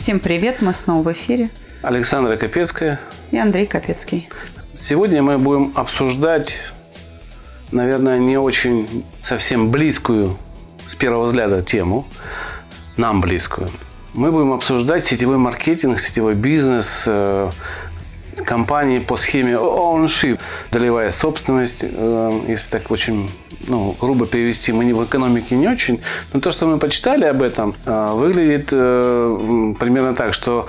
Всем привет, мы снова в эфире. Александра Капецкая. И Андрей Капецкий. Сегодня мы будем обсуждать, наверное, не очень совсем близкую с первого взгляда тему, нам близкую. Мы будем обсуждать сетевой маркетинг, сетевой бизнес, э, компании по схеме ownership, долевая собственность, э, если так очень ну, грубо перевести, мы не в экономике не очень, но то, что мы почитали об этом, э, выглядит примерно так, что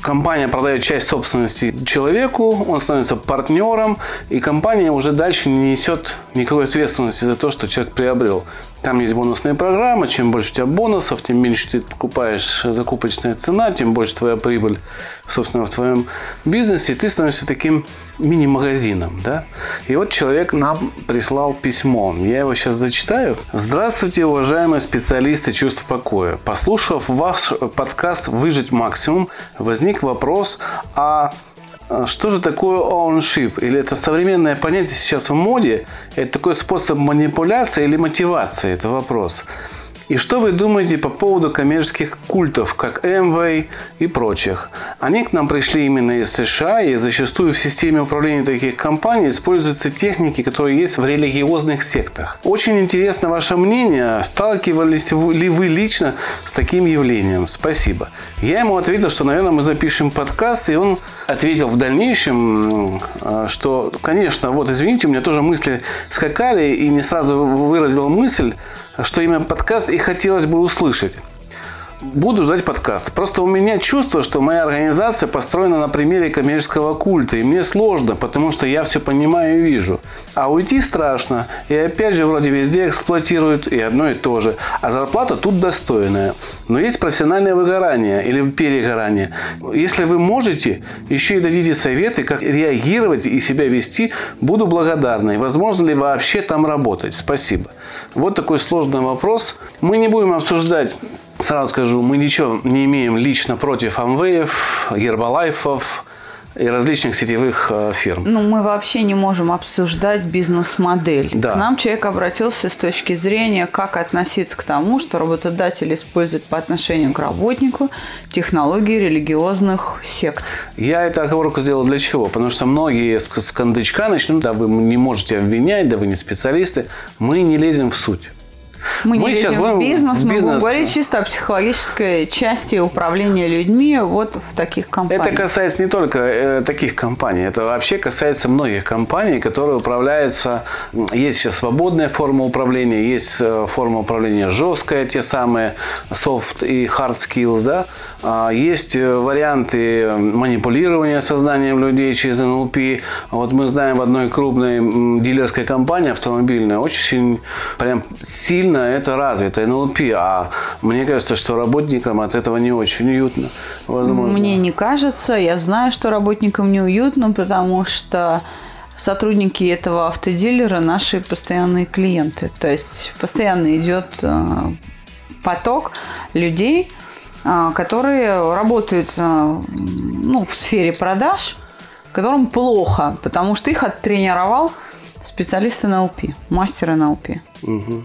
компания продает часть собственности человеку, он становится партнером, и компания уже дальше не несет никакой ответственности за то, что человек приобрел. Там есть бонусные программы. Чем больше у тебя бонусов, тем меньше ты покупаешь закупочная цена, тем больше твоя прибыль, собственно, в твоем бизнесе. И ты становишься таким мини-магазином. Да? И вот человек нам прислал письмо. Я его сейчас зачитаю. Здравствуйте, уважаемые специалисты чувств покоя. Послушав ваш подкаст «Выжить максимум», возник вопрос о а что же такое ownership? Или это современное понятие сейчас в моде? Это такой способ манипуляции или мотивации? Это вопрос. И что вы думаете по поводу коммерческих культов, как Amway и прочих? Они к нам пришли именно из США, и зачастую в системе управления таких компаний используются техники, которые есть в религиозных сектах. Очень интересно ваше мнение. Сталкивались ли вы лично с таким явлением? Спасибо. Я ему ответил, что, наверное, мы запишем подкаст, и он ответил в дальнейшем, что, конечно, вот извините, у меня тоже мысли скакали, и не сразу выразил мысль, что именно подкаст и хотелось бы услышать. Буду ждать подкаст. Просто у меня чувство, что моя организация построена на примере коммерческого культа. И мне сложно, потому что я все понимаю и вижу. А уйти страшно. И опять же, вроде везде эксплуатируют и одно и то же. А зарплата тут достойная. Но есть профессиональное выгорание или перегорание. Если вы можете, еще и дадите советы, как реагировать и себя вести, буду благодарна. И возможно ли вообще там работать? Спасибо. Вот такой сложный вопрос. Мы не будем обсуждать Сразу скажу, мы ничего не имеем лично против Амвеев, Гербалайфов и различных сетевых э, фирм. Ну, мы вообще не можем обсуждать бизнес-модель. Да. К нам человек обратился с точки зрения, как относиться к тому, что работодатель использует по отношению к работнику технологии религиозных сект. Я эту оговорку сделал для чего? Потому что многие с кондычка начнут, да, вы не можете обвинять, да вы не специалисты. Мы не лезем в суть. Мы, мы не лезем в бизнес, в мы будем говорить чисто о психологической части управления людьми вот в таких компаниях. Это касается не только э, таких компаний, это вообще касается многих компаний, которые управляются. Есть сейчас свободная форма управления, есть э, форма управления жесткая, те самые soft и hard skills, да. А, есть э, варианты манипулирования сознанием людей через НЛП. Вот мы знаем в одной крупной дилерской компании автомобильной очень прям сильно это развито, НЛП. А мне кажется, что работникам от этого не очень уютно. Возможно. Мне не кажется. Я знаю, что работникам не уютно, потому что сотрудники этого автодилера наши постоянные клиенты. То есть постоянно идет э, поток людей, а, которые работают а, ну, в сфере продаж, которым плохо, потому что их оттренировал специалист НЛП, мастер НЛП. Угу.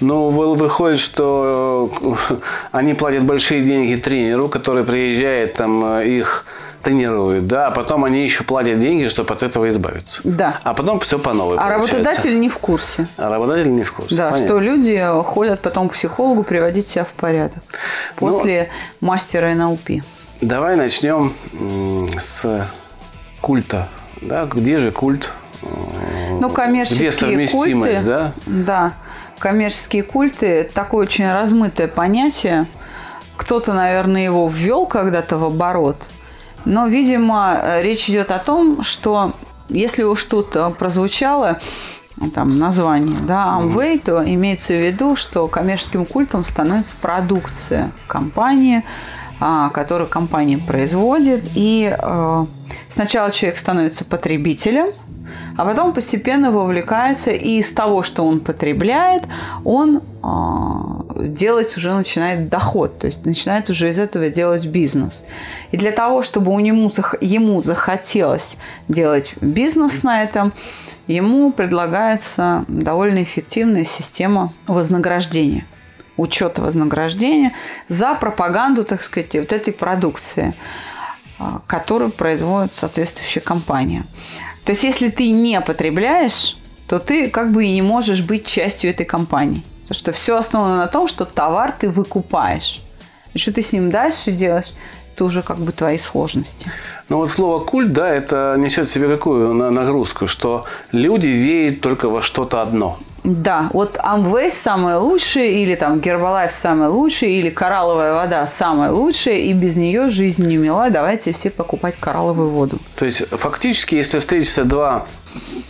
Ну, выходит, что э, они платят большие деньги тренеру, который приезжает, там э, их тренируют, да, а потом они еще платят деньги, чтобы от этого избавиться. Да. А потом все по новой. А получается. работодатель не в курсе. А работодатель не в курсе. Да, Понятно. что люди ходят потом к психологу приводить себя в порядок после ну, мастера НЛП. Давай начнем с культа. Да, где же культ? Ну, коммерческие где культы. Да? да, коммерческие культы – это такое очень размытое понятие. Кто-то, наверное, его ввел когда-то в оборот – но, видимо, э, речь идет о том, что если уж тут э, прозвучало ну, там название, да, Amway, то имеется в виду, что коммерческим культом становится продукция компании, а, который компания производит. И э, сначала человек становится потребителем, а потом постепенно вовлекается, и из того, что он потребляет, он э, делать уже начинает доход, то есть начинает уже из этого делать бизнес. И для того, чтобы у него, ему захотелось делать бизнес на этом, ему предлагается довольно эффективная система вознаграждения учета вознаграждения за пропаганду, так сказать, вот этой продукции, а, которую производит соответствующая компания. То есть, если ты не потребляешь, то ты как бы и не можешь быть частью этой компании. Потому что все основано на том, что товар ты выкупаешь. И что ты с ним дальше делаешь, это уже как бы твои сложности. Ну вот слово культ, да, это несет в себе какую нагрузку, что люди верят только во что-то одно. Да, вот Amway самое лучшее, или там Гербалайф самое лучшее, или коралловая вода самая лучшая, и без нее жизнь не мила, давайте все покупать коралловую воду. То есть, фактически, если встретятся два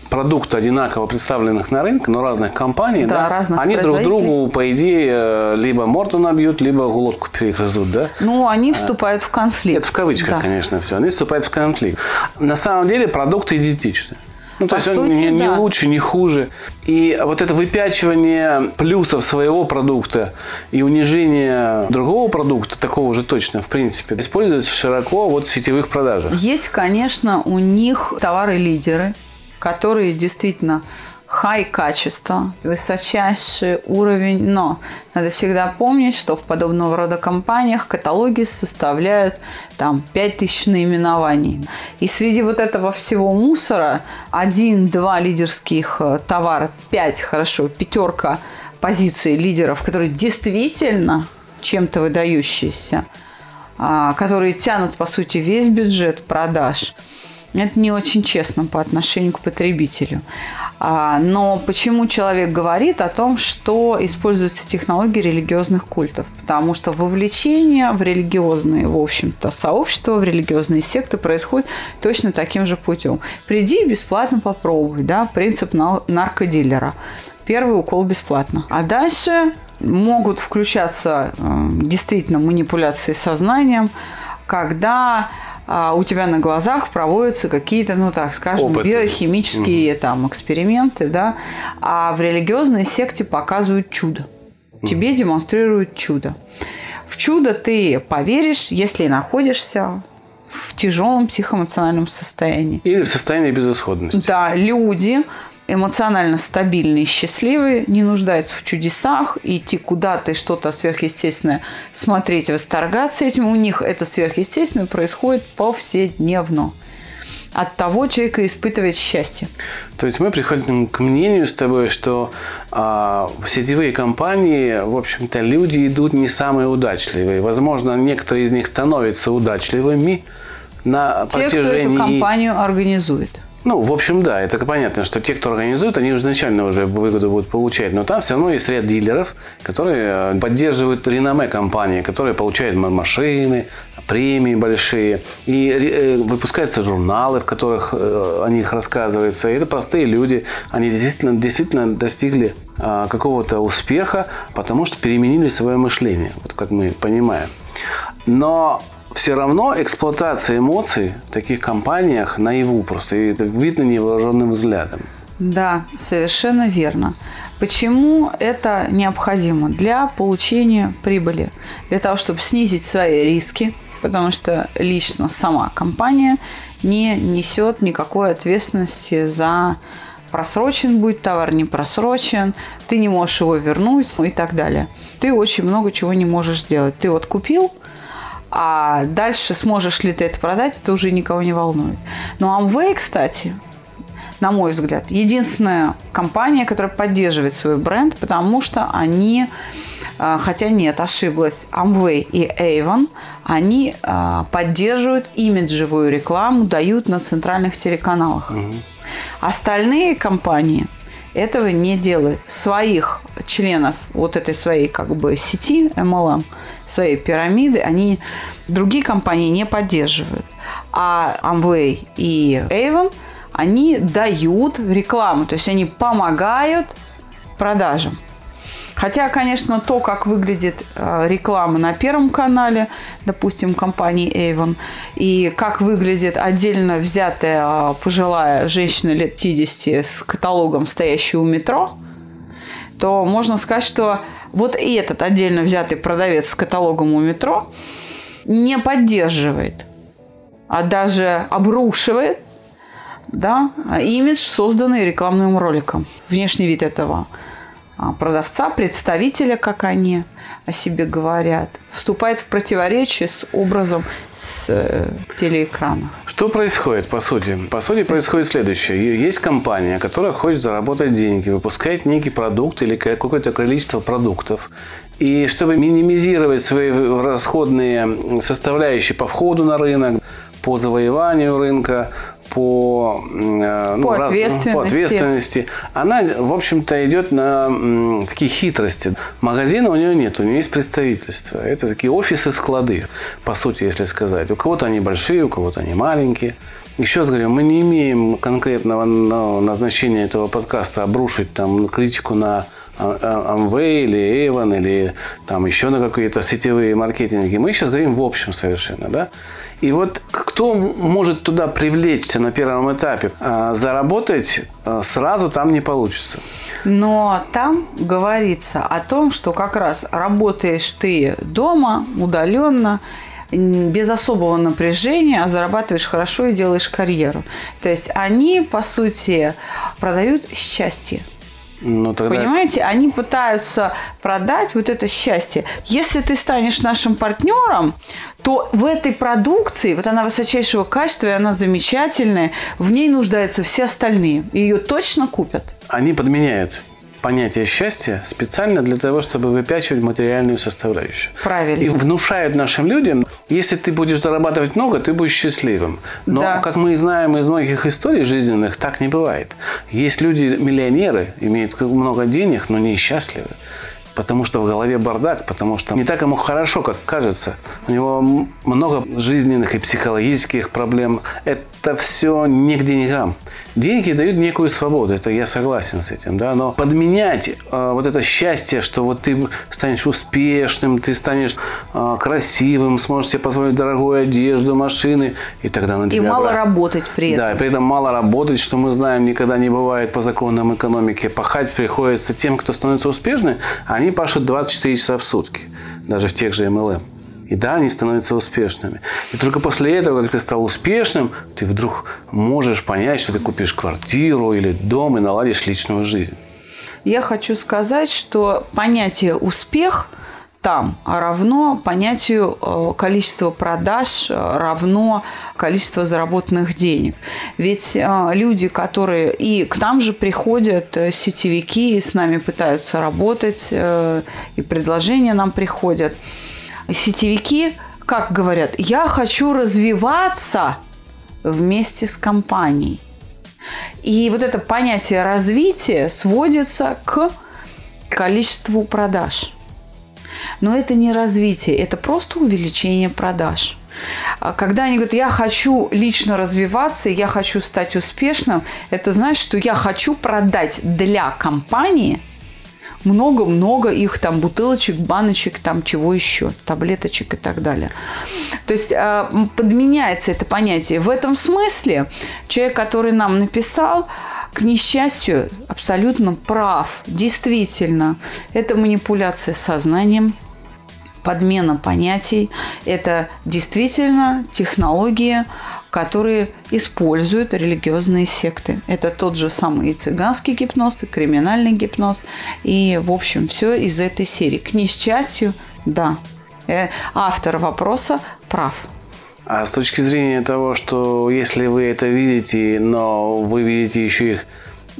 продукта одинаково представленных на рынке, но разных компаний, да, да разных они друг другу, по идее, либо морду набьют, либо глотку перегрызут, да? Ну, они вступают в конфликт. Это в кавычках, да. конечно, все. Они вступают в конфликт. На самом деле продукты идентичны. Ну, то По есть сути, он не, не лучше, не хуже. И вот это выпячивание плюсов своего продукта и унижение другого продукта, такого же точно, в принципе, используется широко вот в сетевых продажах. Есть, конечно, у них товары-лидеры, которые действительно хай качество, высочайший уровень, но надо всегда помнить, что в подобного рода компаниях каталоги составляют там 5000 наименований. И среди вот этого всего мусора один-два лидерских э, товара, пять, хорошо, пятерка позиций лидеров, которые действительно чем-то выдающиеся, а, которые тянут, по сути, весь бюджет продаж – это не очень честно по отношению к потребителю. А, но почему человек говорит о том, что используются технологии религиозных культов? Потому что вовлечение в религиозные, в общем-то, сообщества, в религиозные секты происходит точно таким же путем. Приди и бесплатно попробуй, да, принцип наркодилера. Первый укол бесплатно. А дальше могут включаться э, действительно манипуляции сознанием, когда а, у тебя на глазах проводятся какие-то, ну так скажем, Опыты. биохимические угу. там эксперименты, да, а в религиозной секте показывают чудо. Тебе демонстрируют чудо. В чудо ты поверишь, если находишься в тяжелом психоэмоциональном состоянии. Или в состоянии безысходности. Да, люди эмоционально стабильные и счастливые, не нуждаются в чудесах, идти куда-то и что-то сверхъестественное смотреть, восторгаться этим. У них это сверхъестественное происходит повседневно. От того человека испытывает счастье. То есть мы приходим к мнению с тобой, что а, в сетевые компании, в общем-то, люди идут не самые удачливые. Возможно, некоторые из них становятся удачливыми на Те, протяжении... кто эту компанию организует. Ну, в общем, да, это понятно, что те, кто организует, они изначально уже выгоду будут получать. Но там все равно есть ряд дилеров, которые э, поддерживают реноме компании, которые получают машины, премии большие. И э, выпускаются журналы, в которых э, о них рассказывается. И это простые люди. Они действительно, действительно достигли какого-то успеха, потому что переменили свое мышление, вот как мы понимаем. Но все равно эксплуатация эмоций в таких компаниях наяву просто. И это видно невооруженным взглядом. Да, совершенно верно. Почему это необходимо? Для получения прибыли. Для того, чтобы снизить свои риски, потому что лично сама компания не несет никакой ответственности за просрочен будет товар, не просрочен, ты не можешь его вернуть и так далее. Ты очень много чего не можешь сделать. Ты вот купил – а дальше сможешь ли ты это продать, это уже никого не волнует. Но Amway, кстати, на мой взгляд, единственная компания, которая поддерживает свой бренд, потому что они, а, хотя нет, ошиблась, Amway и Avon, они а, поддерживают имиджевую рекламу, дают на центральных телеканалах. Угу. Остальные компании этого не делают. Своих членов вот этой своей как бы сети MLM своей пирамиды, они другие компании не поддерживают. А Amway и Avon, они дают рекламу, то есть они помогают продажам. Хотя, конечно, то, как выглядит э, реклама на Первом канале, допустим, компании Avon, и как выглядит отдельно взятая э, пожилая женщина лет 50 с каталогом, стоящей у метро, то можно сказать, что вот этот отдельно взятый продавец с каталогом у метро не поддерживает, а даже обрушивает да, имидж, созданный рекламным роликом. Внешний вид этого продавца, представителя, как они о себе говорят, вступает в противоречие с образом с э, телеэкрана. Что происходит, по сути? По сути, происходит следующее. Есть компания, которая хочет заработать деньги, выпускает некий продукт или какое-то количество продуктов. И чтобы минимизировать свои расходные составляющие по входу на рынок, по завоеванию рынка, по, э, ну, по, раз, ответственности. по ответственности. Она, в общем-то, идет на такие хитрости. Магазина у нее нет, у нее есть представительство. Это такие офисы-склады, по сути, если сказать. У кого-то они большие, у кого-то они маленькие. Еще раз говорю, мы не имеем конкретного назначения этого подкаста обрушить там критику на Amway или Avon или там еще на какие-то сетевые маркетинги. Мы сейчас говорим в общем совершенно, да. И вот кто может туда привлечься на первом этапе, а, заработать а, сразу там не получится. Но там говорится о том, что как раз работаешь ты дома, удаленно, без особого напряжения, а зарабатываешь хорошо и делаешь карьеру. То есть они, по сути, продают счастье. Ну, тогда... Понимаете, они пытаются продать вот это счастье. Если ты станешь нашим партнером, то в этой продукции, вот она высочайшего качества, и она замечательная, в ней нуждаются все остальные. И ее точно купят. Они подменяют понятие счастья специально для того, чтобы выпячивать материальную составляющую. Правильно. И внушают нашим людям, если ты будешь зарабатывать много, ты будешь счастливым. Но, да. как мы знаем из многих историй жизненных, так не бывает. Есть люди-миллионеры, имеют много денег, но не счастливы потому что в голове бардак, потому что не так ему хорошо, как кажется. У него много жизненных и психологических проблем. Это все не к деньгам. Деньги дают некую свободу, это я согласен с этим, да, но подменять э, вот это счастье, что вот ты станешь успешным, ты станешь э, красивым, сможешь себе позволить дорогую одежду, машины, и тогда на тебя... И мало брать. работать при этом. Да, и при этом мало работать, что мы знаем, никогда не бывает по законам экономики. Пахать приходится тем, кто становится успешным, они они пашут 24 часа в сутки, даже в тех же MLM. И да, они становятся успешными. И только после этого, как ты стал успешным, ты вдруг можешь понять, что ты купишь квартиру или дом и наладишь личную жизнь. Я хочу сказать, что понятие «успех» там равно понятию э, количества продаж, э, равно количество заработанных денег. Ведь э, люди, которые и к нам же приходят сетевики и с нами пытаются работать, и предложения нам приходят. Сетевики, как говорят, я хочу развиваться вместе с компанией. И вот это понятие развития сводится к количеству продаж – но это не развитие, это просто увеличение продаж. А когда они говорят, я хочу лично развиваться, я хочу стать успешным, это значит, что я хочу продать для компании много-много их там бутылочек, баночек, там чего еще, таблеточек и так далее. То есть а, подменяется это понятие. В этом смысле человек, который нам написал, к несчастью, абсолютно прав. Действительно, это манипуляция сознанием, подмена понятий. Это действительно технологии, которые используют религиозные секты. Это тот же самый и цыганский гипноз, и криминальный гипноз. И, в общем, все из этой серии. К несчастью, да. Э, автор вопроса прав. А с точки зрения того, что если вы это видите, но вы видите еще их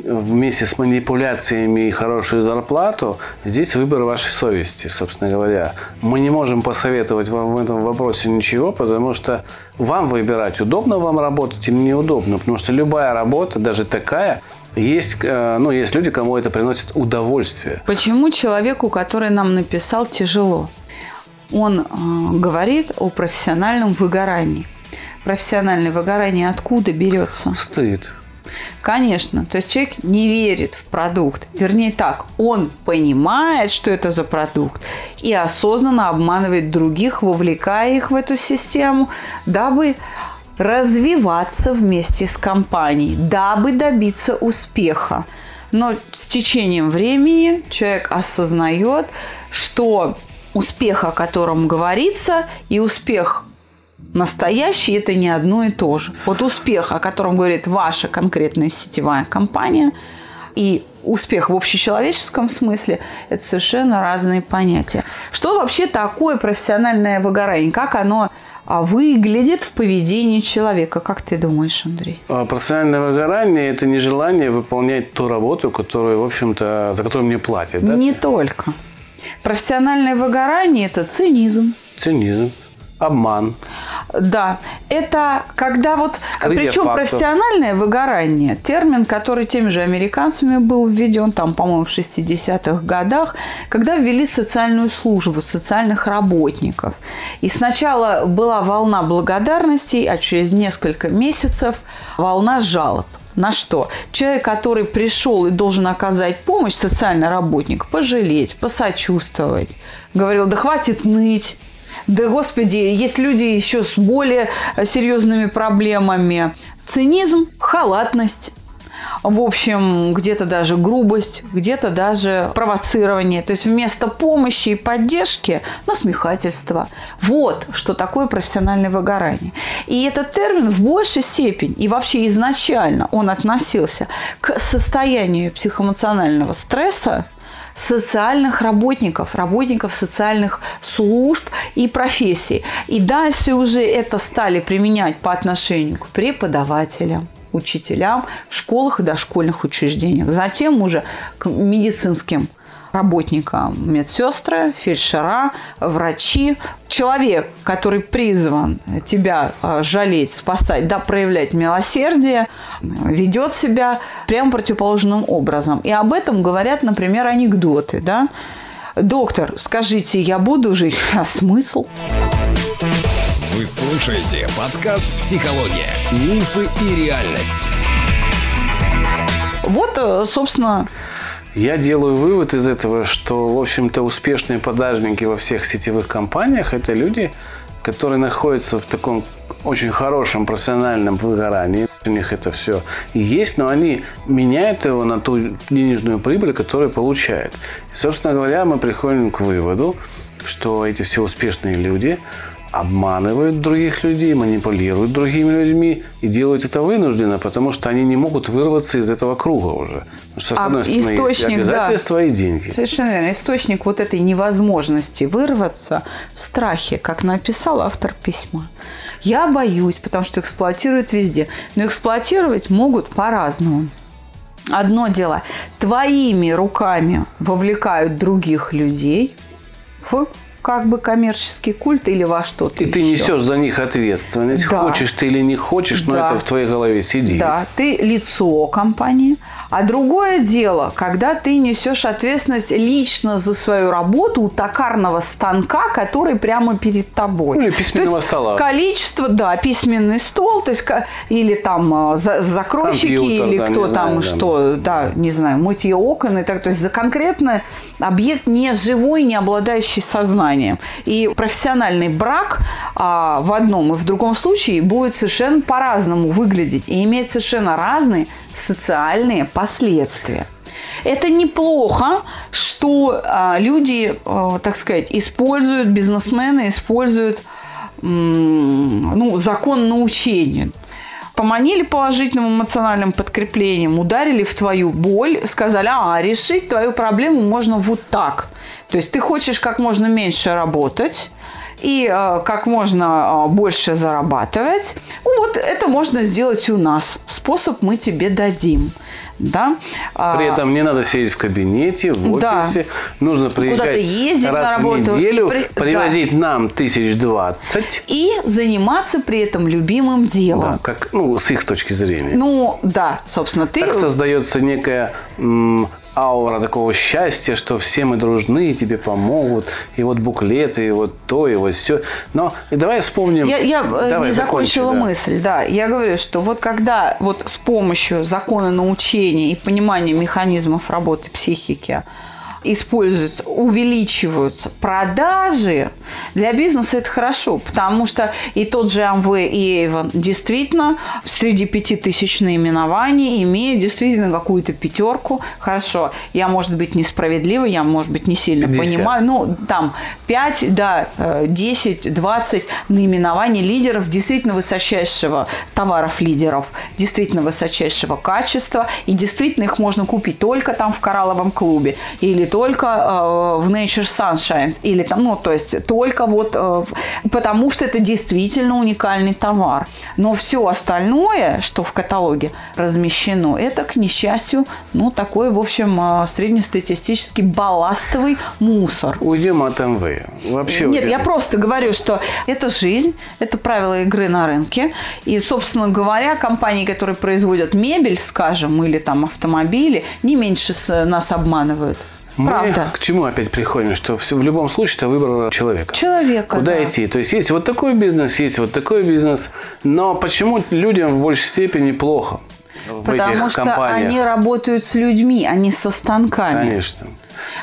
вместе с манипуляциями и хорошую зарплату, здесь выбор вашей совести, собственно говоря. Мы не можем посоветовать вам в этом вопросе ничего, потому что вам выбирать, удобно вам работать или неудобно. Потому что любая работа, даже такая, есть, э, ну, есть люди, кому это приносит удовольствие. Почему человеку, который нам написал, тяжело? Он э, говорит о профессиональном выгорании. Профессиональное выгорание откуда берется? Стыд Конечно. То есть человек не верит в продукт. Вернее так, он понимает, что это за продукт, и осознанно обманывает других, вовлекая их в эту систему, дабы развиваться вместе с компанией, дабы добиться успеха. Но с течением времени человек осознает, что успех, о котором говорится, и успех настоящий – это не одно и то же. Вот успех, о котором говорит ваша конкретная сетевая компания, и успех в общечеловеческом смысле – это совершенно разные понятия. Что вообще такое профессиональное выгорание? Как оно а, выглядит в поведении человека? Как ты думаешь, Андрей? А, Профессиональное выгорание – это нежелание выполнять ту работу, которую, в общем-то, за которую мне платят. Да? Не только. Профессиональное выгорание – это цинизм. Цинизм, обман. Да, это когда вот, Скрытие причем фактов. профессиональное выгорание, термин, который теми же американцами был введен, там, по-моему, в 60-х годах, когда ввели социальную службу, социальных работников. И сначала была волна благодарностей, а через несколько месяцев волна жалоб. На что? Человек, который пришел и должен оказать помощь, социальный работник, пожалеть, посочувствовать. Говорил, да хватит ныть, да, господи, есть люди еще с более серьезными проблемами. Цинизм, халатность. В общем, где-то даже грубость, где-то даже провоцирование. То есть вместо помощи и поддержки насмехательство. Вот что такое профессиональное выгорание. И этот термин в большей степени и вообще изначально он относился к состоянию психоэмоционального стресса, социальных работников, работников социальных служб и профессий. И дальше уже это стали применять по отношению к преподавателям учителям в школах и дошкольных учреждениях. Затем уже к медицинским работникам, медсестры, фельдшера, врачи. Человек, который призван тебя э, жалеть, спасать, да, проявлять милосердие, ведет себя прям противоположным образом. И об этом говорят, например, анекдоты. Да? Доктор, скажите, я буду жить? А смысл? Вы слушаете подкаст «Психология. Мифы и реальность». Вот, э, собственно, Я делаю вывод из этого, что, в общем-то, успешные продажники во всех сетевых компаниях – это люди, которые находятся в таком очень хорошем профессиональном выгорании. У них это все есть, но они меняют его на ту денежную прибыль, которую получают. И, собственно говоря, мы приходим к выводу, что эти все успешные люди обманывают других людей, манипулируют другими людьми и делают это вынужденно, потому что они не могут вырваться из этого круга уже. Потому что, с А одной стороны, есть источник, да. обязательства и деньги. Совершенно верно. Источник вот этой невозможности вырваться в страхе, как написал автор письма. Я боюсь, потому что эксплуатируют везде. Но эксплуатировать могут по-разному. Одно дело, твоими руками вовлекают других людей в как бы коммерческий культ или во что-то И ты еще. несешь за них ответственность. Да. Хочешь ты или не хочешь, но Да. это в твоей голове сидит. Да, ты лицо компании. А другое дело, когда ты несешь ответственность лично за свою работу у токарного станка, который прямо перед тобой. Ну, или письменного То есть стола. Количество, да, письменный стол, то есть или там а, за- закройщики, Компьютер, или да, кто там знаю, да. что, да, не знаю, мытье окон и так. То есть за конкретный объект не живой, не обладающий сознанием. И профессиональный брак а, в одном и в другом случае будет совершенно по-разному выглядеть и иметь совершенно разные социальные последствия. Это неплохо, что а, люди, а, так сказать, используют, бизнесмены используют ну, закон научения. Поманили положительным эмоциональным подкреплением, ударили в твою боль, сказали, а, решить твою проблему можно вот так. То есть ты хочешь как можно меньше работать, и э, как можно э, больше зарабатывать. Вот это можно сделать у нас. Способ мы тебе дадим. Да? А, При этом не надо сидеть в кабинете, в Да. офисе. Нужно приезжать Куда-то ездить раз на работу в неделю, при- привозить нам тысяч двадцать. И заниматься при этом любимым делом. Да, как, ну, с их точки зрения. Ну, да, собственно, ты... Так создается некая м, аура такого счастья, что все мы дружны, тебе помогут, и вот буклеты, и вот то, и вот все. Но давай вспомним... Я, я э, давай, не закончила закончи, да. мысль, да. Я говорю, что вот когда вот с помощью закона научения и понимания механизмов работы психики используются, увеличиваются продажи, для бизнеса это хорошо, потому что и тот же Amway, и Avon действительно среди пяти тысяч наименований имеют действительно какую-то пятерку. Хорошо, я, может быть, несправедлива, я, может быть, не сильно 50. понимаю, ну, там 5, да, э, 10, 20 наименований лидеров действительно высочайшего товаров лидеров, действительно высочайшего качества, и действительно их можно купить только там в коралловом клубе, или только э, в Nature Sunshine, или там, ну, то есть только вот, э, потому что это действительно уникальный товар. Но все остальное, что в каталоге размещено, это, к несчастью, ну, такой, в общем, э, среднестатистический балластовый мусор. Уйдем от МВ. Вообще Нет, уйдем. я просто говорю, что это жизнь, это правила игры на рынке. И, собственно говоря, компании, которые производят мебель, скажем, или там автомобили, не меньше нас обманывают. Мы Правда. к чему опять приходим? Что в любом случае это выбор человека. Человека, Куда да. идти? То есть есть вот такой бизнес, есть вот такой бизнес. Но почему людям в большей степени плохо в Потому этих что компаниях? они работают с людьми, а не со станками. Конечно.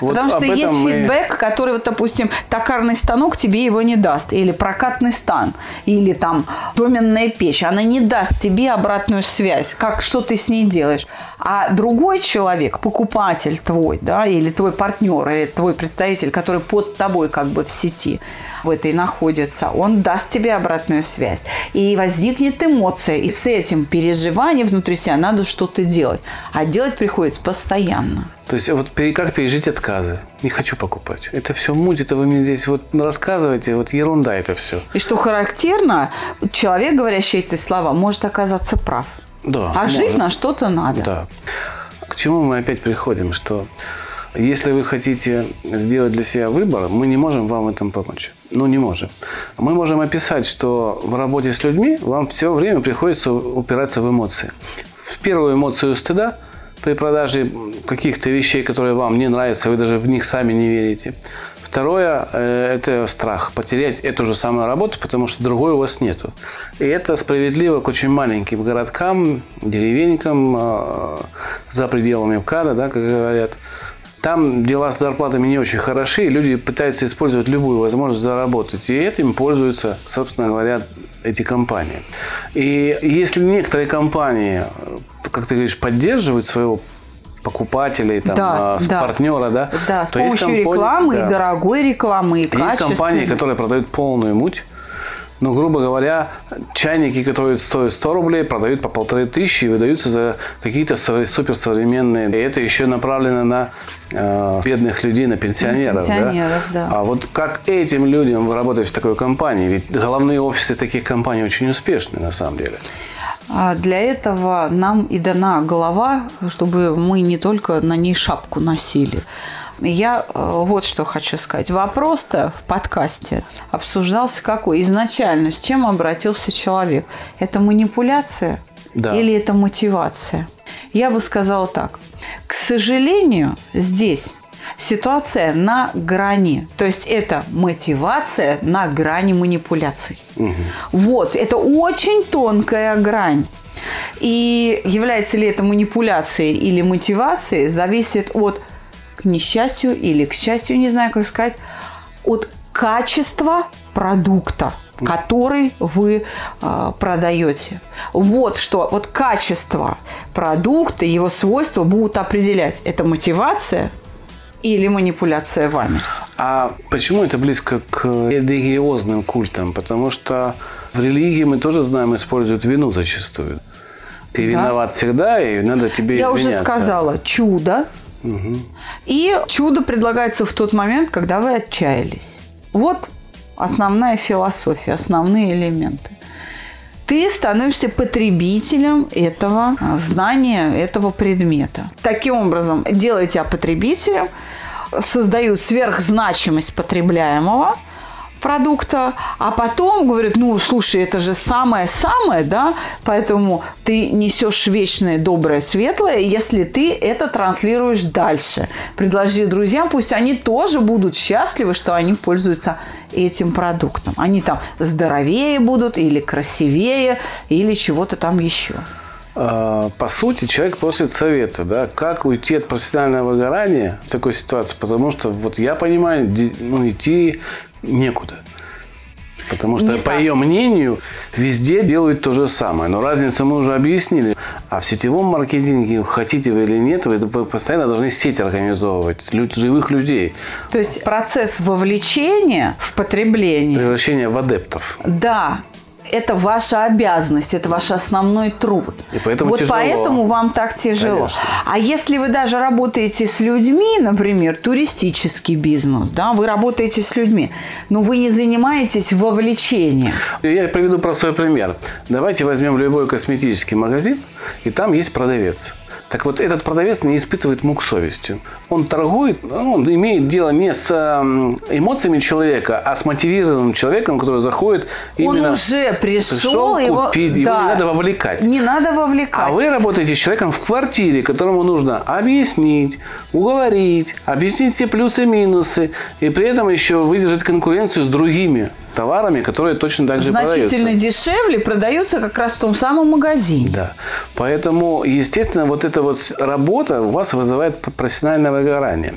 Вот Потому что есть мы- фидбэк, который, вот, допустим, токарный станок тебе его не даст, или прокатный стан, или там доменная печь, она не даст тебе обратную связь, как что ты с ней делаешь. А другой человек, покупатель твой, да, или твой партнер, или твой представитель, который под тобой как бы в сети в этой находится, он даст тебе обратную связь. И возникнет эмоция, и с этим переживанием внутри себя надо что-то делать. А делать приходится постоянно. То есть вот как пережить отказы? Не хочу покупать. Это все муть, это вы мне здесь вот рассказываете, вот ерунда это все. И что характерно, человек, говорящий эти слова, может оказаться прав. Да. А жить может. на что-то надо. Да. К чему мы опять приходим, что если вы хотите сделать для себя выбор, мы не можем вам в этом помочь. Ну, не можем. Мы можем описать, что в работе с людьми вам все время приходится упираться в эмоции. В первую эмоцию стыда при продаже каких-то вещей, которые вам не нравятся, вы даже в них сами не верите. Второе э, – это страх потерять эту же самую работу, потому что другой у вас нету. И это справедливо к очень маленьким городкам, деревенькам, э, за пределами МКАДа, да, как говорят. Там дела с зарплатами не очень хороши, и люди пытаются использовать любую возможность заработать. И этим пользуются, собственно говоря, эти компании. И если некоторые компании, как ты говоришь, поддерживают своего покупателей, там, Да, а, с да. партнера, да, Да, с помощью компании- рекламы, да. и дорогой рекламы, и Есть компании, которые продают полную муть. Ну, грубо говоря, чайники, которые стоят 100 рублей, продают по полторы тысячи и выдаются за какие-то совре- суперсовременные. И это еще направлено на э, бедных людей, на пенсионеров. да? пенсионеров, да. А вот как этим людям работать в такой компании? Ведь головные офисы таких компаний очень успешны на самом деле. А Для этого нам и дана голова, чтобы мы не только на ней шапку носили. Я э, вот что хочу сказать. Вопрос-то в подкасте обсуждался какой? Изначально с чем обратился человек? Это манипуляция Да. или это мотивация? Я бы сказала так. К сожалению, здесь ситуация на грани. То есть это мотивация на грани манипуляций. Вот, это очень тонкая грань. И является ли это манипуляцией или мотивацией, зависит от, к несчастью или к счастью, не знаю, как сказать, от качества продукта который вы э, продаете. Вот что, вот качество продукта, его свойства будут определять. Это мотивация или манипуляция вами. А почему это близко к религиозным культам? Потому что в религии мы тоже знаем, используют вину зачастую. Ты Да. виноват всегда, и надо тебе Я уже извиняться. сказала, чудо. И чудо предлагается в тот момент, когда вы отчаялись. Вот основная философия, основные элементы. Ты становишься потребителем этого а, знания, этого предмета. Таким образом, делая тебя потребителем, создают сверхзначимость потребляемого, продукта, а потом говорит, ну, слушай, это же самое-самое, да, поэтому ты несешь вечное, доброе, светлое, если ты это транслируешь дальше. Предложи друзьям, пусть они тоже будут счастливы, что они пользуются этим продуктом. Они там здоровее будут или красивее, или чего-то там еще. А, по сути, человек просит совета, да, как уйти от профессионального выгорания в такой ситуации, потому что, вот я понимаю, ну, идти некуда. Потому что, Не по так. ее мнению, везде делают то же самое. Но разницу мы уже объяснили. А в сетевом маркетинге, хотите вы или нет, вы вы постоянно должны сеть организовывать, люд- живых людей, То есть процесс вовлечения в потребление превращение в адептов. Да, это ваша обязанность, это ваш основной труд. И поэтому вот тяжело. поэтому вам так тяжело. Конечно. А если вы даже работаете с людьми, например, туристический бизнес, да, вы работаете с людьми, но вы не занимаетесь вовлечением. Я приведу простой пример. Давайте возьмем любой косметический магазин, и там есть продавец. Так вот, этот продавец не испытывает мук совести. Он торгует, ну, он имеет дело не с м, эмоциями человека, а с мотивированным человеком, который заходит именно... Он уже пришел, пришел его, купить, его да, не надо вовлекать. Не надо вовлекать. А вы работаете с человеком в квартире, которому нужно объяснить, уговорить, объяснить все плюсы и минусы, и при этом еще выдержать конкуренцию с другими товарами, которые точно так же Значительно продаются. дешевле продаются как раз в том самом магазине. Да. Поэтому, естественно, вот эта вот работа у вас вызывает профессиональное выгорание.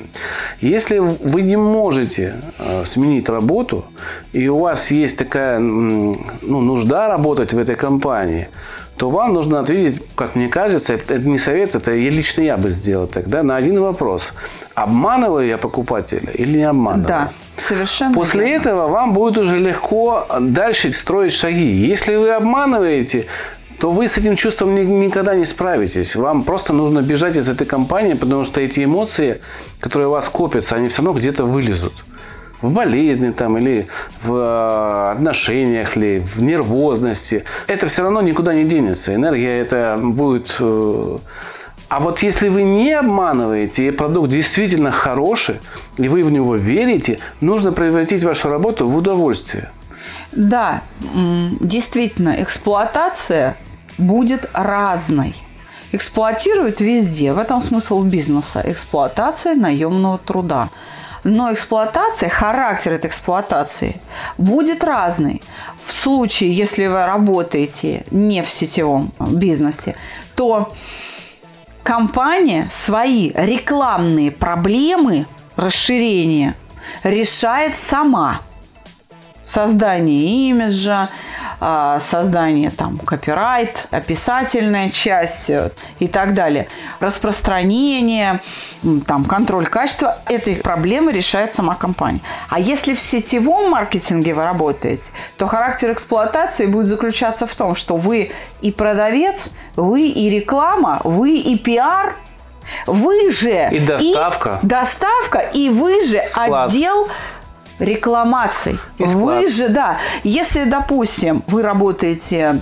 Если вы не можете э, сменить работу, и у вас есть такая ну, нужда работать в этой компании, то вам нужно ответить, как мне кажется, это, это не совет, это я, лично я бы сделал тогда, на один вопрос. Обманываю я покупателя или не обманываю? Да, совершенно После верно. этого вам будет уже легко дальше строить шаги. Если вы обманываете, то вы с этим чувством ни- никогда не справитесь. Вам просто нужно бежать из этой компании, потому что эти эмоции, которые у вас копятся, они все равно где-то вылезут. В болезни там, или в э, отношениях, или в нервозности. Это все равно никуда не денется. Энергия это будет... э, а вот если вы не обманываете, и продукт действительно хороший, и вы в него верите, нужно превратить вашу работу в удовольствие. Да, действительно, эксплуатация будет разной. Эксплуатируют везде. В этом смысл бизнеса. Эксплуатация наемного труда. Но эксплуатация, характер этой эксплуатации будет разный. В случае, если вы работаете не в сетевом бизнесе, то компания свои рекламные проблемы расширения решает сама создание имиджа, а, создание там копирайт, описательная часть э, и так далее, распространение, там контроль качества, эти проблемы решает сама компания. А если в сетевом маркетинге вы работаете, то характер эксплуатации будет заключаться в том, что вы и продавец, вы и реклама, вы и пиар, вы же И доставка. доставка, и вы же Склад. отдел рекламаций. И Вы склад. же, да, если, допустим, вы работаете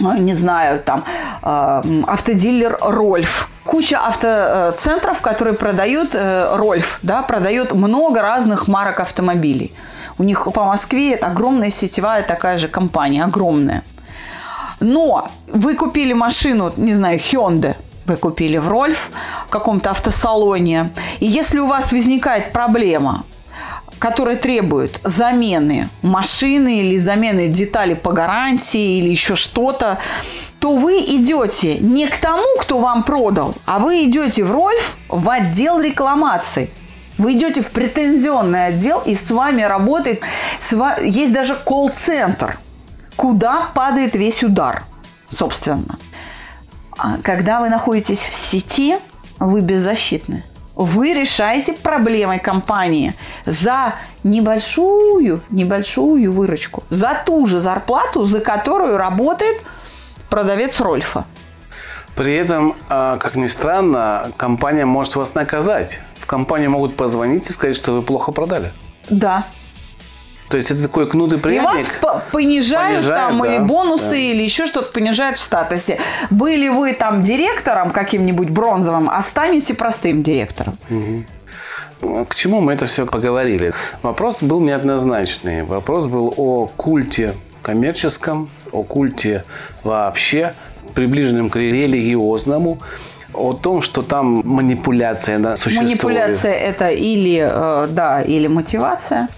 ну, не знаю, там, э, автодилер Рольф. Куча автоцентров, которые продают э, Рольф, да, продают много разных марок автомобилей. У них по Москве это огромная сетевая такая же компания, огромная. Но вы купили машину, не знаю, Hyundai, вы купили в Рольф, в каком-то автосалоне, и если у вас возникает проблема, которая требует замены машины или замены деталей по гарантии или еще что-то, то вы идете не к тому, кто вам продал, а вы идете в Рольф в отдел рекламаций. Вы идете в претензионный отдел, и с вами работает, есть даже колл-центр, куда падает весь удар, собственно. А Когда вы находитесь в сети, вы беззащитны. Вы решаете проблемы компании за небольшую, небольшую выручку, за ту же зарплату, за которую работает продавец Рольфа. При этом, а, как ни странно, компания может вас наказать. В компанию могут позвонить и сказать, что вы плохо продали. Да. То есть это такой кнут и И вас пряник. по- понижают, Понижают, там да, или бонусы, да. или еще что-то понижают в статусе. Были вы там директором каким-нибудь бронзовым, а станете простым директором. К чему мы это все поговорили? Вопрос был неоднозначный. Вопрос был о культе коммерческом, о культе вообще, приближенном к религиозному, о том, что там манипуляция да, существует. Манипуляция это или э, да, или мотивация.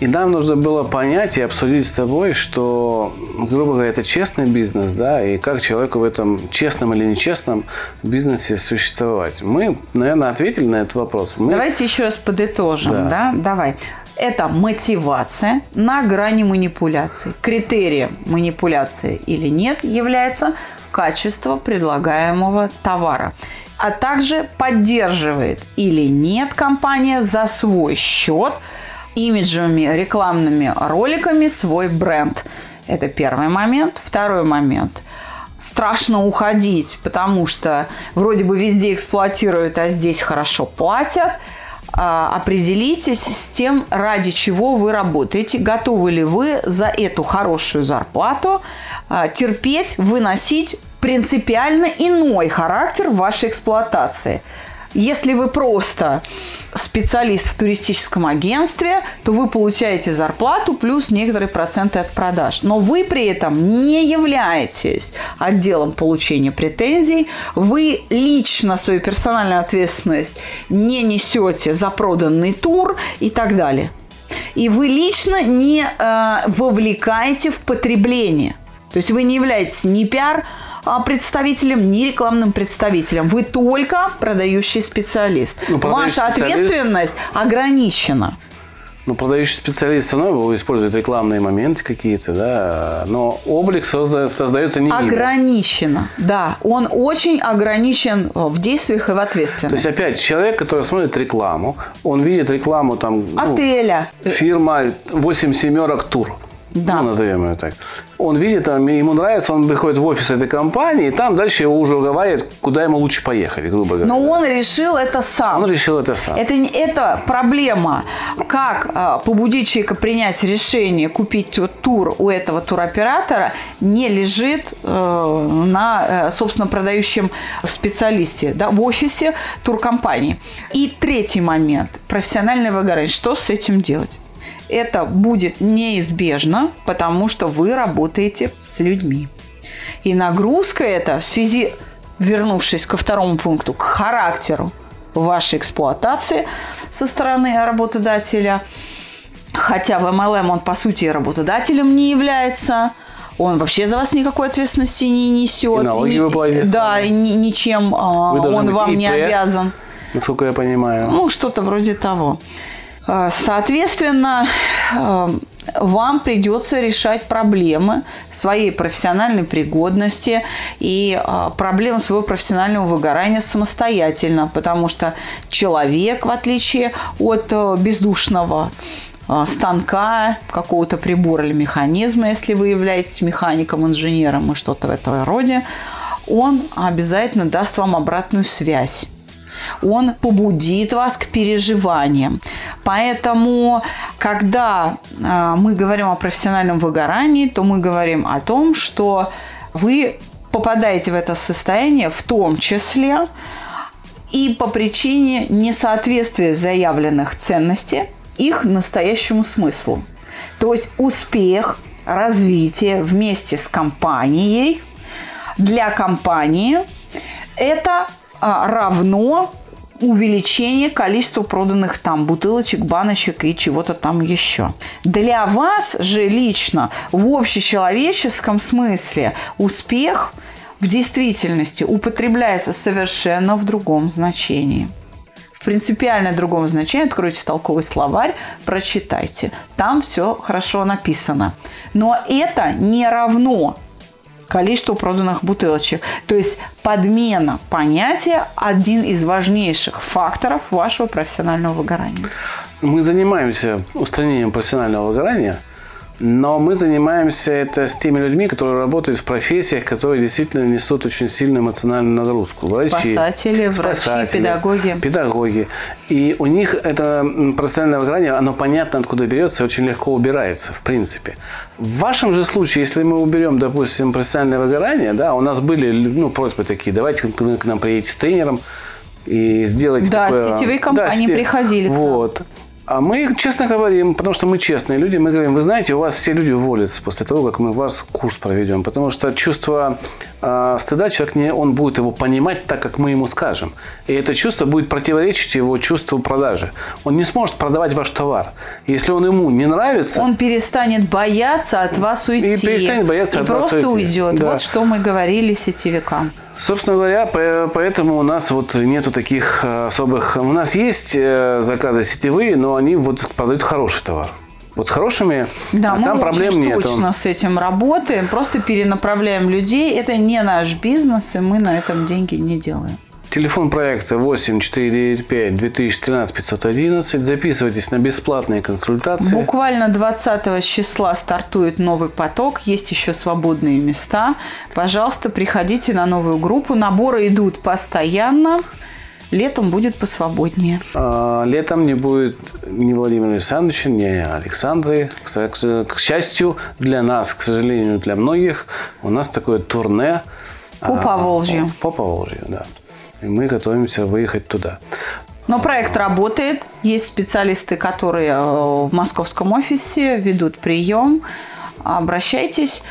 И нам нужно было понять и обсудить с тобой, что, грубо говоря, это честный бизнес, да, и как человеку в этом честном или нечестном бизнесе существовать. Мы, наверное, ответили на этот вопрос. Мы... Давайте еще раз подытожим, да? Да. Давай. Это мотивация на грани манипуляции. Критерием манипуляции или нет является качество предлагаемого товара а также поддерживает или нет компания за свой счет имиджевыми рекламными роликами свой бренд. Это первый момент. Второй момент. Страшно уходить, потому что вроде бы везде эксплуатируют, а здесь хорошо платят. А, Определитесь с тем, ради чего вы работаете. Готовы ли вы за эту хорошую зарплату а, терпеть, выносить принципиально иной характер вашей эксплуатации. Если вы просто специалист в туристическом агентстве, то вы получаете зарплату плюс некоторые проценты от продаж. Но вы при этом не являетесь отделом получения претензий. Вы лично свою персональную ответственность не несете за проданный тур и так далее. И вы лично не э, вовлекаете в потребление. То есть вы не являетесь ни пиар представителем, ни рекламным представителем. Вы только продающий специалист. Ну, продающий Ваша специалист- ответственность ограничена. Ну, продающий специалист все равно использует рекламные моменты какие-то, да, но облик созда- создается не им. Ограничена. Да, он очень ограничен э, в действиях и в То есть, ответственности. опять, человек, который смотрит рекламу, он видит рекламу там... ну, Отеля. фирма 8 семерок тур. Да. Ну, назовем ее так. Он видит, ему нравится, он приходит в офис этой компании, и там дальше его уже уговаривают, куда ему лучше поехать, грубо говоря. Но он решил это сам. Он решил это сам. Это, это проблема, как а, побудить человека принять решение купить вот тур у этого туроператора, не лежит э, на, э, собственно, продающем специалисте да, в офисе туркомпании. И третий момент – профессиональное выгорание. Что с этим делать? Это будет неизбежно, потому что вы работаете с людьми. И нагрузка это в связи, вернувшись ко второму пункту, к характеру вашей эксплуатации со стороны работодателя, хотя в MLM он по сути и работодателем не является, он вообще за вас никакой ответственности не несет. И налоги ни- вы Да, и ни- ничем а, Вы он вам не ИП. обязан. Насколько я понимаю. Ну, что-то вроде того. А, Соответственно, э, вам придется решать проблемы своей профессиональной пригодности и а, проблемы своего профессионального выгорания самостоятельно, потому что человек, в отличие от бездушного а, станка, какого-то прибора или механизма, если вы являетесь механиком, инженером и что-то в этом роде, он обязательно даст вам обратную связь он побудит вас к переживаниям. Поэтому, когда а, мы говорим о профессиональном выгорании, то мы говорим о том, что вы попадаете в это состояние в том числе и по причине несоответствия заявленных ценностей их настоящему смыслу. То есть успех, развитие вместе с компанией для компании это равно увеличение количества проданных там бутылочек, баночек и чего-то там еще. Для вас же лично в общечеловеческом смысле успех в действительности употребляется совершенно в другом значении. В принципиально другом значении откройте толковый словарь, прочитайте. Там все хорошо написано. Но это не равно количеству проданных бутылочек. То есть подмена понятия – один из важнейших факторов вашего профессионального выгорания. Мы занимаемся устранением профессионального выгорания, но мы занимаемся это с теми людьми, которые работают в профессиях, которые действительно несут очень сильную эмоциональную нагрузку. Врачи, Спасатели, врачи, педагоги. Педагоги. И у них это профессиональное выгорание, оно понятно, откуда берется, и очень легко убирается, в принципе. В вашем же случае, если мы уберем, допустим, профессиональное выгорание, да, у нас были ну, просьбы такие, давайте вы к нам приедете с тренером, и сделать Да, такое- сетевые компании сети- приходили к нам. Вот. А мы честно говорим, потому что мы честные люди, мы говорим, вы знаете, у вас все люди уволятся после того, как мы вас курс проведем. Потому что чувство а, стыда человек не, он будет его понимать так, как мы ему скажем. И это чувство будет противоречить его чувству продажи. Он не сможет продавать ваш товар. Если он ему не нравится, Он перестанет бояться от вас уйти. перестанет бояться И от вас просто уйти. уйдет. Да. Вот что мы говорили сетевикам. Собственно говоря, по- поэтому у нас вот нету таких э, особых... У нас есть э, заказы сетевые, но они вот продают хороший товар. Вот с хорошими Да, а мы там проблем очень нет. точно с этим работаем, просто перенаправляем людей. Это не наш бизнес, и мы на этом деньги не делаем. Телефон проекта 8495 2013 511. Записывайтесь на бесплатные консультации. Буквально 20 числа стартует новый поток, есть еще свободные места. Пожалуйста, приходите на новую группу. Наборы идут постоянно. Летом будет посвободнее. А, Летом не будет ни Владимира Александровича, ни Александры. К счастью, для нас, к сожалению, для многих, у нас такое турне. По а, Поволжью. По Поволжью, да. И мы готовимся выехать туда. Но проект работает. Есть специалисты, которые э, в московском офисе ведут прием. Обращайтесь.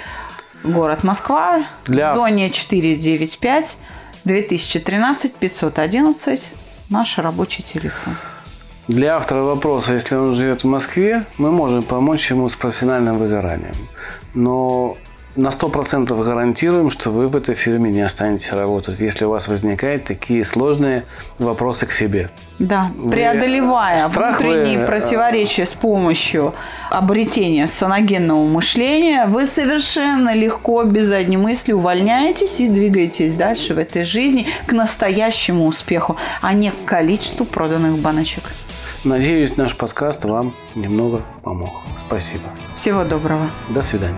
Город Москва. Для- В зоне 495 2013 511. Наш рабочий телефон. Для автора вопроса, если он живет в Москве, мы можем помочь ему с профессиональным выгоранием. Но на 100% гарантируем, что вы в этой фирме не останетесь работать, если у вас возникают такие сложные вопросы к себе. Да, Вы- преодолевая страх вы, внутренние э, противоречия с помощью обретения саногенного мышления, вы совершенно легко, без задней мысли увольняетесь и двигаетесь дальше в этой жизни к настоящему успеху, а не к количеству проданных баночек. Надеюсь, наш подкаст вам немного помог. Спасибо. Всего доброго. До свидания.